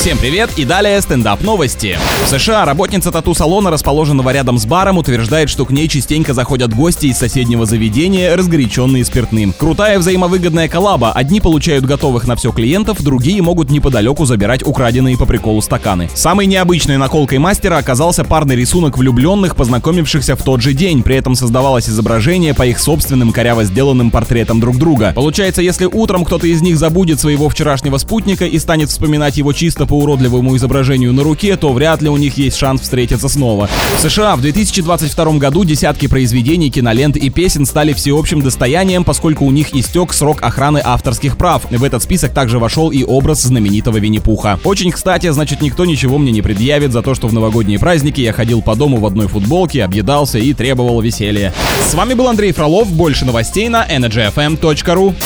Всем привет и далее стендап новости. В США работница тату-салона, расположенного рядом с баром, утверждает, что к ней частенько заходят гости из соседнего заведения, разгоряченные спиртным. Крутая взаимовыгодная коллаба. Одни получают готовых на все клиентов, другие могут неподалеку забирать украденные по приколу стаканы. Самой необычной наколкой мастера оказался парный рисунок влюбленных, познакомившихся в тот же день. При этом создавалось изображение по их собственным коряво сделанным портретам друг друга. Получается, если утром кто-то из них забудет своего вчерашнего спутника и станет вспоминать его чисто по уродливому изображению на руке, то вряд ли у них есть шанс встретиться снова. В США в 2022 году десятки произведений, кинолент и песен стали всеобщим достоянием, поскольку у них истек срок охраны авторских прав. В этот список также вошел и образ знаменитого Винни-Пуха. Очень кстати, значит никто ничего мне не предъявит за то, что в новогодние праздники я ходил по дому в одной футболке, объедался и требовал веселья. С вами был Андрей Фролов, больше новостей на energyfm.ru.